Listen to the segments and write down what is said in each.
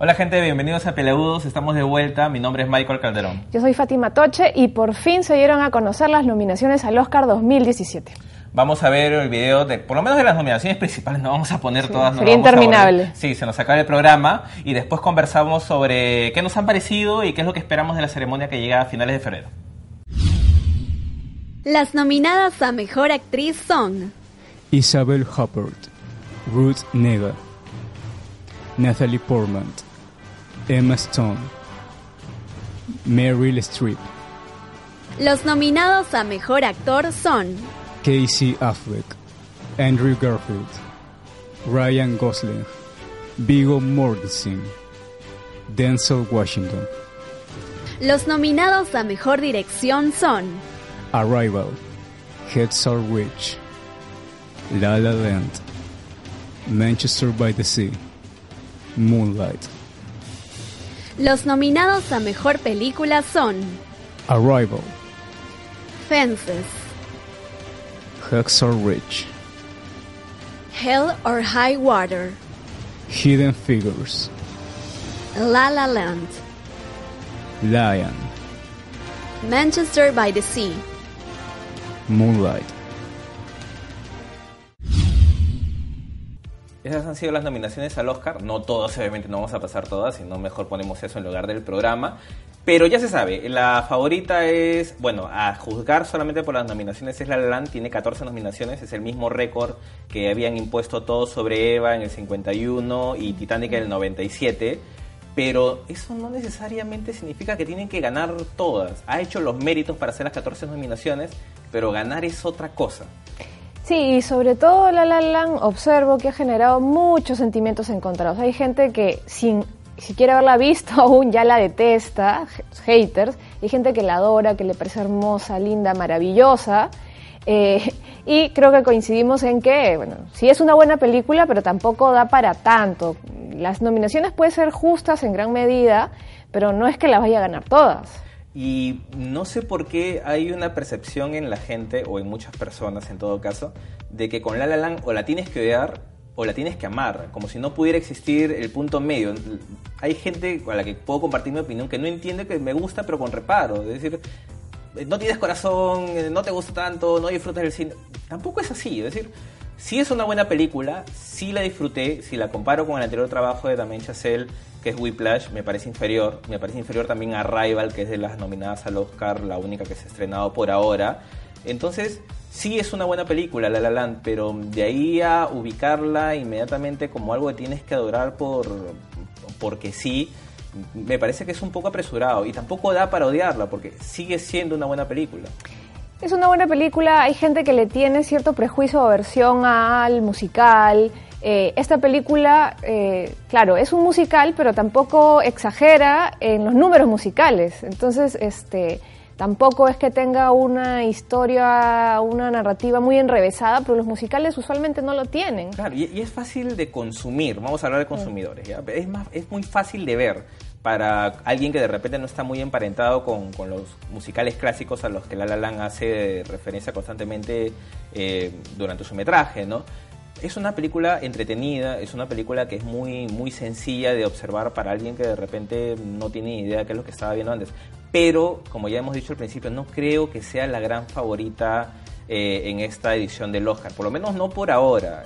Hola gente, bienvenidos a Peleudos, estamos de vuelta, mi nombre es Michael Calderón. Yo soy Fátima Toche y por fin se dieron a conocer las nominaciones al Oscar 2017. Vamos a ver el video de, por lo menos de las nominaciones principales, no vamos a poner todas. sería interminable. Sí, se nos acaba el programa y después conversamos sobre qué nos han parecido y qué es lo que esperamos de la ceremonia que llega a finales de febrero. Las nominadas a Mejor Actriz son Isabel Huppert, Ruth Nega, Natalie Portman, Emma Stone, Meryl Streep. Los nominados a Mejor Actor son Casey Affleck, Andrew Garfield, Ryan Gosling, Viggo Mortensen, Denzel Washington. Los nominados a Mejor Dirección son Arrival, Headsaw Ridge, La La Land, Manchester by the Sea, Moonlight. Los nominados a Mejor Película son Arrival, Fences, Hacksaw Ridge, Hell or High Water, Hidden Figures, La La Land, Lion, Manchester by the Sea. Moonlight. Esas han sido las nominaciones al Oscar, no todas, obviamente no vamos a pasar todas, sino mejor ponemos eso en lugar del programa. Pero ya se sabe, la favorita es, bueno, a juzgar solamente por las nominaciones es La La Land, tiene 14 nominaciones, es el mismo récord que habían impuesto todos sobre Eva en el 51 y Titanic en el 97. Pero eso no necesariamente significa que tienen que ganar todas. Ha hecho los méritos para hacer las 14 nominaciones, pero ganar es otra cosa. Sí, y sobre todo La La Land observo que ha generado muchos sentimientos encontrados. Hay gente que sin siquiera haberla visto aún ya la detesta, haters, hay gente que la adora, que le parece hermosa, linda, maravillosa. Eh, y creo que coincidimos en que, bueno, sí es una buena película, pero tampoco da para tanto. Las nominaciones pueden ser justas en gran medida, pero no es que las vaya a ganar todas. Y no sé por qué hay una percepción en la gente, o en muchas personas en todo caso, de que con La La Land o la tienes que odiar o la tienes que amar, como si no pudiera existir el punto medio. Hay gente con la que puedo compartir mi opinión que no entiende que me gusta pero con reparo, es decir, no tienes corazón, no te gusta tanto, no disfrutas del cine. Tampoco es así, es decir, si es una buena película, sí la disfruté, si la comparo con el anterior trabajo de Damien Chazelle, que es Whiplash, me parece inferior. Me parece inferior también a Rival, que es de las nominadas al Oscar, la única que se ha estrenado por ahora. Entonces, sí es una buena película, La La Land, pero de ahí a ubicarla inmediatamente como algo que tienes que adorar por porque sí, me parece que es un poco apresurado y tampoco da para odiarla porque sigue siendo una buena película. Es una buena película, hay gente que le tiene cierto prejuicio o aversión al musical, eh, esta película, eh, claro, es un musical, pero tampoco exagera en los números musicales. Entonces, este, tampoco es que tenga una historia, una narrativa muy enrevesada, pero los musicales usualmente no lo tienen. Claro, y, es fácil de consumir. Vamos a hablar de consumidores. Es, más, es muy fácil de ver para alguien que de repente no está muy emparentado con, los musicales clásicos a los que La La Land hace referencia constantemente eh, durante su metraje, ¿no? Es una película entretenida, es una película que es muy, muy sencilla de observar para alguien que de repente no tiene idea de qué es lo que estaba viendo antes. Pero, como ya hemos dicho al principio, no creo que sea la gran favorita eh, en esta edición del Oscar, por lo menos no por ahora.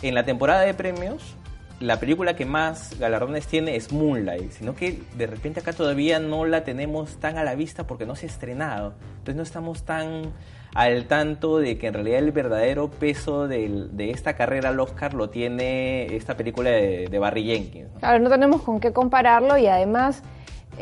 En la temporada de premios, la película que más galardones tiene es Moonlight, sino que de repente acá todavía no la tenemos tan a la vista porque no se ha estrenado. Entonces no estamos tan al tanto de que en realidad el verdadero peso de, esta carrera al Oscar lo tiene esta película de, Barry Jenkins. Claro, no tenemos con qué compararlo y además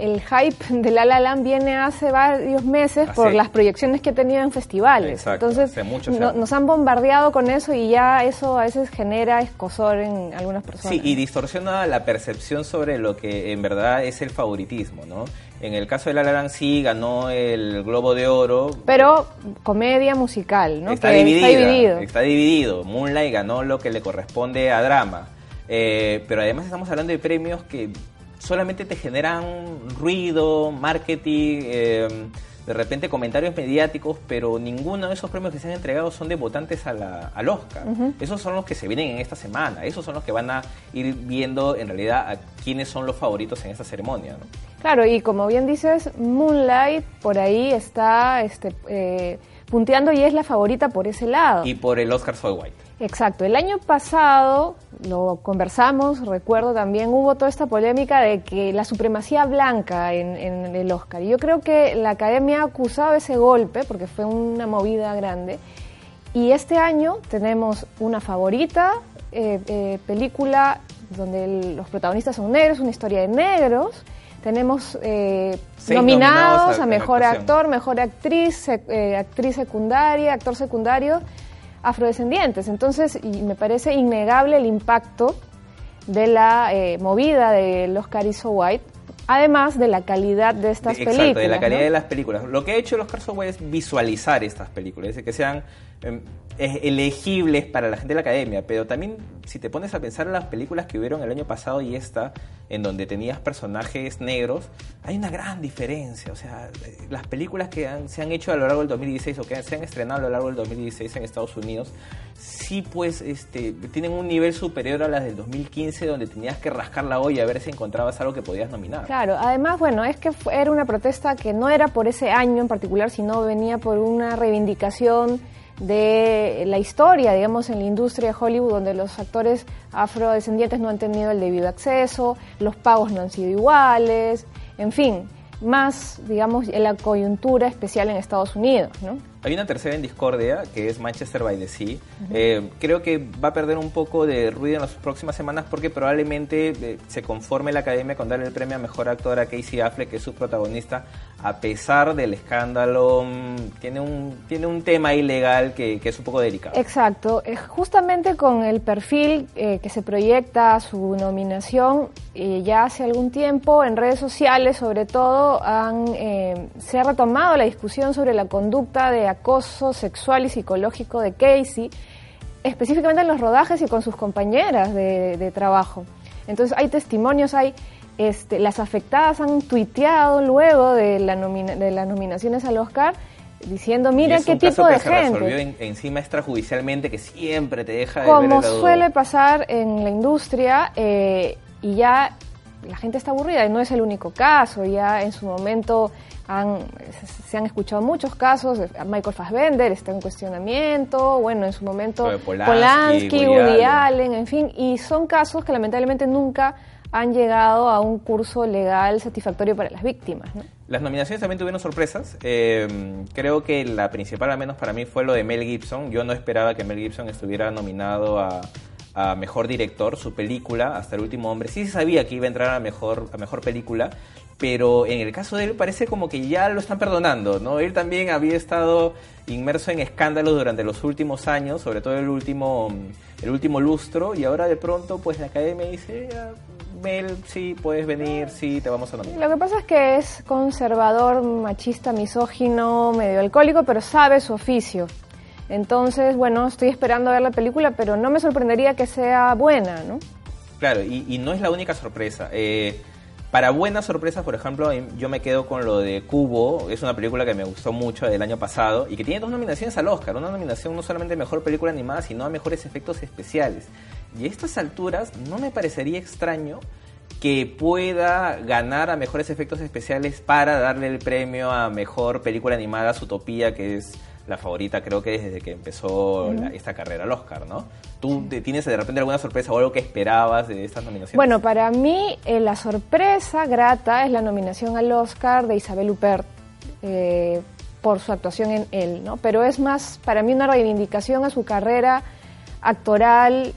el hype de La La Land viene hace varios meses por las proyecciones que ha tenido en festivales. Entonces, nos han bombardeado con eso y ya eso a veces genera escosor en algunas personas. Sí, y distorsiona la percepción sobre lo que en verdad es el favoritismo, ¿no? En el caso de La La Land sí ganó el Globo de Oro. Pero comedia musical, ¿no? Está, dividido. Está dividido. Moonlight ganó lo que le corresponde a drama. Eh, pero además estamos hablando de premios que solamente te generan ruido, marketing, eh, de repente comentarios mediáticos, pero ninguno de esos premios que se han entregado son de votantes a la- al Oscar. Esos son los que se vienen en esta semana, esos son los que van a ir viendo en realidad a quiénes son los favoritos en esta ceremonia. ¿no? Claro, y como bien dices, Moonlight por ahí está este, eh, punteando y es la favorita por ese lado. Y por el Oscar Soy White. Exacto, el año pasado lo conversamos, recuerdo también hubo toda esta polémica de que la supremacía blanca en, en el Oscar. Y yo creo que la academia ha acusado ese golpe porque fue una movida grande. Y este año tenemos una favorita, eh, eh, película donde el- los protagonistas son negros, una historia de negros. Tenemos eh, nominados, nominados a- a mejor actor, mejor actriz, eh, actriz secundaria, actor secundario, afrodescendientes. Entonces, y me parece innegable el impacto de la eh, movida del Oscar So White, además de la calidad de estas Exacto, películas. de la calidad ¿no? de las películas. Lo que ha hecho el Oscar So White es visualizar estas películas, es decir, que sean elegibles para la gente de la academia, pero también si te pones a pensar en las películas que hubieron el año pasado y esta, en donde tenías personajes negros, hay una gran diferencia. O sea, eh, las películas que han- se han hecho a lo largo del 2016 o que se han estrenado a lo largo del 2016 en Estados Unidos, sí pues este, tienen un nivel superior a las del 2015, donde tenías que rascar la olla a ver si encontrabas algo que podías nominar. Claro, además, bueno, es que era una protesta que no era por ese año en particular, sino venía por una reivindicación de la historia, digamos, en la industria de Hollywood, donde los actores afrodescendientes no han tenido el debido acceso, los pagos no han sido iguales, en fin, más, digamos, en la coyuntura especial en Estados Unidos, ¿no? Hay una tercera en discordia, que es Manchester by the Sea. Eh, creo que va a perder un poco de ruido en las próximas semanas porque probablemente eh, se conforme la academia con darle el premio a Mejor Actor a Casey Affleck, que es su protagonista, a pesar del escándalo. mm, tiene, un, tiene un tema ilegal que, que es un poco delicado. Exacto, justamente con el perfil eh, que se proyecta su nominación, ya hace algún tiempo en redes sociales sobre todo han, se ha retomado la discusión sobre la conducta de acoso sexual y psicológico de Casey, específicamente en los rodajes y con sus compañeras de, de trabajo. Entonces hay testimonios, hay este, las afectadas han tuiteado luego de, la nomina- de las nominaciones al Oscar diciendo, es qué tipo de se gente. en- encima extrajudicialmente, que siempre te deja de Como suele pasar en la industria, eh, y ya la gente está aburrida, y no es el único caso, ya en su momento han, se- han escuchado muchos casos, Michael Fassbender está en cuestionamiento, bueno, en su momento de Polanski, Woody Woody Allen. Allen, en fin, y son casos que lamentablemente nunca han llegado a un curso legal satisfactorio para las víctimas. ¿no? Las nominaciones también tuvieron sorpresas. Eh, creo que la principal, al menos para mí, fue lo de Mel Gibson. Yo no esperaba que Mel Gibson estuviera nominado a, a Mejor Director, su película, Hasta el Último Hombre. Sí se sabía que iba a entrar a Mejor, a mejor Película, pero en el caso de él parece como que ya lo están perdonando, ¿no? Él también había estado inmerso en escándalos durante los últimos años, sobre todo el último, el último lustro, y ahora de pronto pues la academia dice, "Ah, Mel, sí, puedes venir, sí, te vamos a nominar. Lo que pasa es que es conservador, machista, misógino, medio alcohólico, pero sabe su oficio. Entonces, bueno, estoy esperando a ver la película, pero no me sorprendería que sea buena, ¿no? Claro, y, no es la única sorpresa. Eh, para buenas sorpresas, por ejemplo, em, yo me quedo con lo de Cubo. Es una película que me gustó mucho del año pasado y que tiene dos nominaciones al Oscar. Una nominación no solamente a Mejor Película Animada, sino a Mejores Efectos Especiales. Y a estas alturas no me parecería extraño que pueda ganar a Mejores Efectos Especiales para darle el premio a Mejor Película Animada, Zootopia, que es la favorita creo que desde que empezó la- esta carrera al Oscar, ¿no? ¿Tú te- tienes de repente alguna sorpresa o algo que esperabas de estas nominaciones? Bueno, para mí eh, la sorpresa grata es la nominación al Oscar de Isabel Huppert eh, por su actuación en él, ¿no? Pero es más para mí una reivindicación a su carrera actoral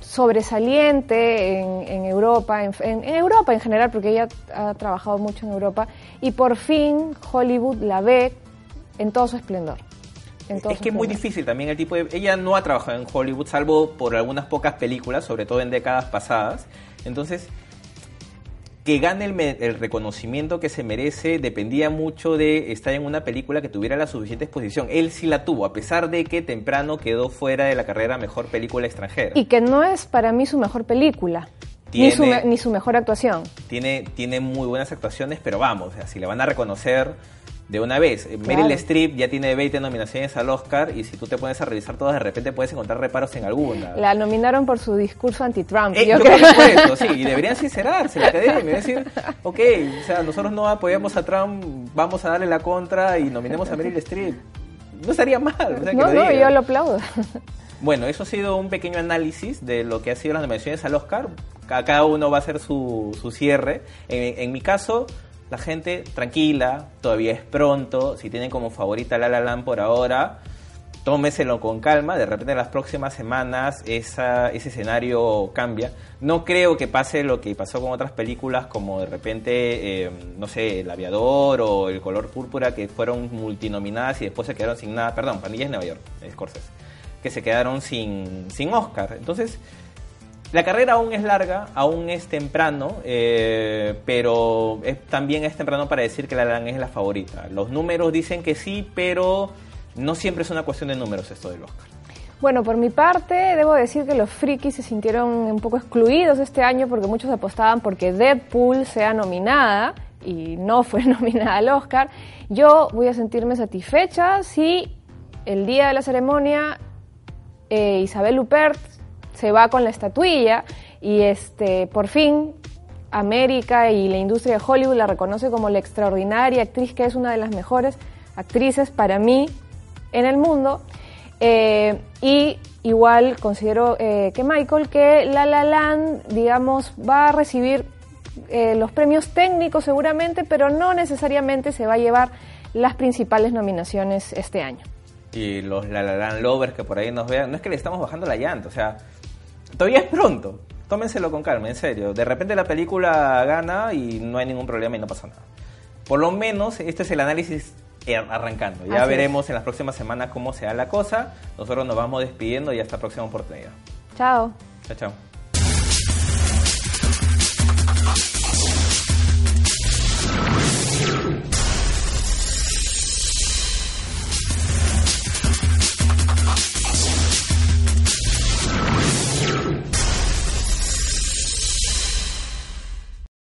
sobresaliente en, en Europa, en, en- en Europa en general, porque ella ha trabajado mucho en Europa, y por fin Hollywood la ve en todo su esplendor. En es que es muy difícil también el tipo de... Ella no ha trabajado en Hollywood, salvo por algunas pocas películas, sobre todo en décadas pasadas. Entonces, que gane el, reconocimiento que se merece dependía mucho de estar en una película que tuviera la suficiente exposición. Él sí la tuvo, a pesar de que temprano quedó fuera de la carrera Mejor Película Extranjera. Y que no es para mí su mejor película, ni su, Tiene- me- ni su mejor actuación. tiene, tiene muy buenas actuaciones, pero vamos, o sea, si le van a reconocer, de una vez. Eh, Claro. Meryl Streep ya tiene 20 nominaciones al Oscar y si tú te pones a revisar todas, de repente puedes encontrar reparos en alguna. La nominaron por su discurso anti-Trump. Eh, yo yo creo. fue eso, sí, y deberían sincerarse la academia, decir, ok, o sea, nosotros no apoyamos a Trump, vamos a darle la contra y nominemos a Meryl Streep. No estaría mal, o sea, que No, no, yo lo aplaudo. Bueno, eso ha sido un pequeño análisis de lo que ha sido las nominaciones al Oscar. Ca- Cada uno va a hacer su, su cierre. En, en mi caso, la gente tranquila, todavía es pronto. Si tienen como favorita La La Land por ahora, tómeselo con calma. De repente en las próximas semanas esa, ese escenario cambia. No creo que pase lo que pasó con otras películas como de repente, eh, no sé, El Aviador o El Color Púrpura, que fueron multinominadas y después se quedaron sin nada. Perdón, Pandillas Nueva York, Scorsese que se quedaron sin, sin Oscar. Entonces, la carrera aún es larga, aún es temprano, eh, pero también es temprano para decir que La La Land es la favorita. Los números dicen que sí, pero no siempre es una cuestión de números esto del Oscar. Bueno, por mi parte, debo decir que los frikis se sintieron un poco excluidos este año porque muchos apostaban porque Deadpool sea nominada y no fue nominada al Oscar. Yo voy a sentirme satisfecha si el día de la ceremonia eh, Isabel Huppert se va con la estatuilla y este por fin América y la industria de Hollywood la reconoce como la extraordinaria actriz que es una de las mejores actrices para mí en el mundo. Eh, y igual considero eh, que Michael, que La La Land, digamos, va a recibir eh, los premios técnicos seguramente, pero no necesariamente se va a llevar las principales nominaciones este año. Y los La La Land lovers que por ahí nos vean, no es que le estamos bajando la llanta, o sea, todavía es pronto. Tómenselo con calma, en serio. De repente la película gana y no hay ningún problema y no pasa nada. Por lo menos este es el análisis eh, arrancando. Ya Así veremos en las próximas semanas cómo se da la cosa. Nosotros nos vamos despidiendo y hasta la próxima oportunidad. Chao. Chao, chao.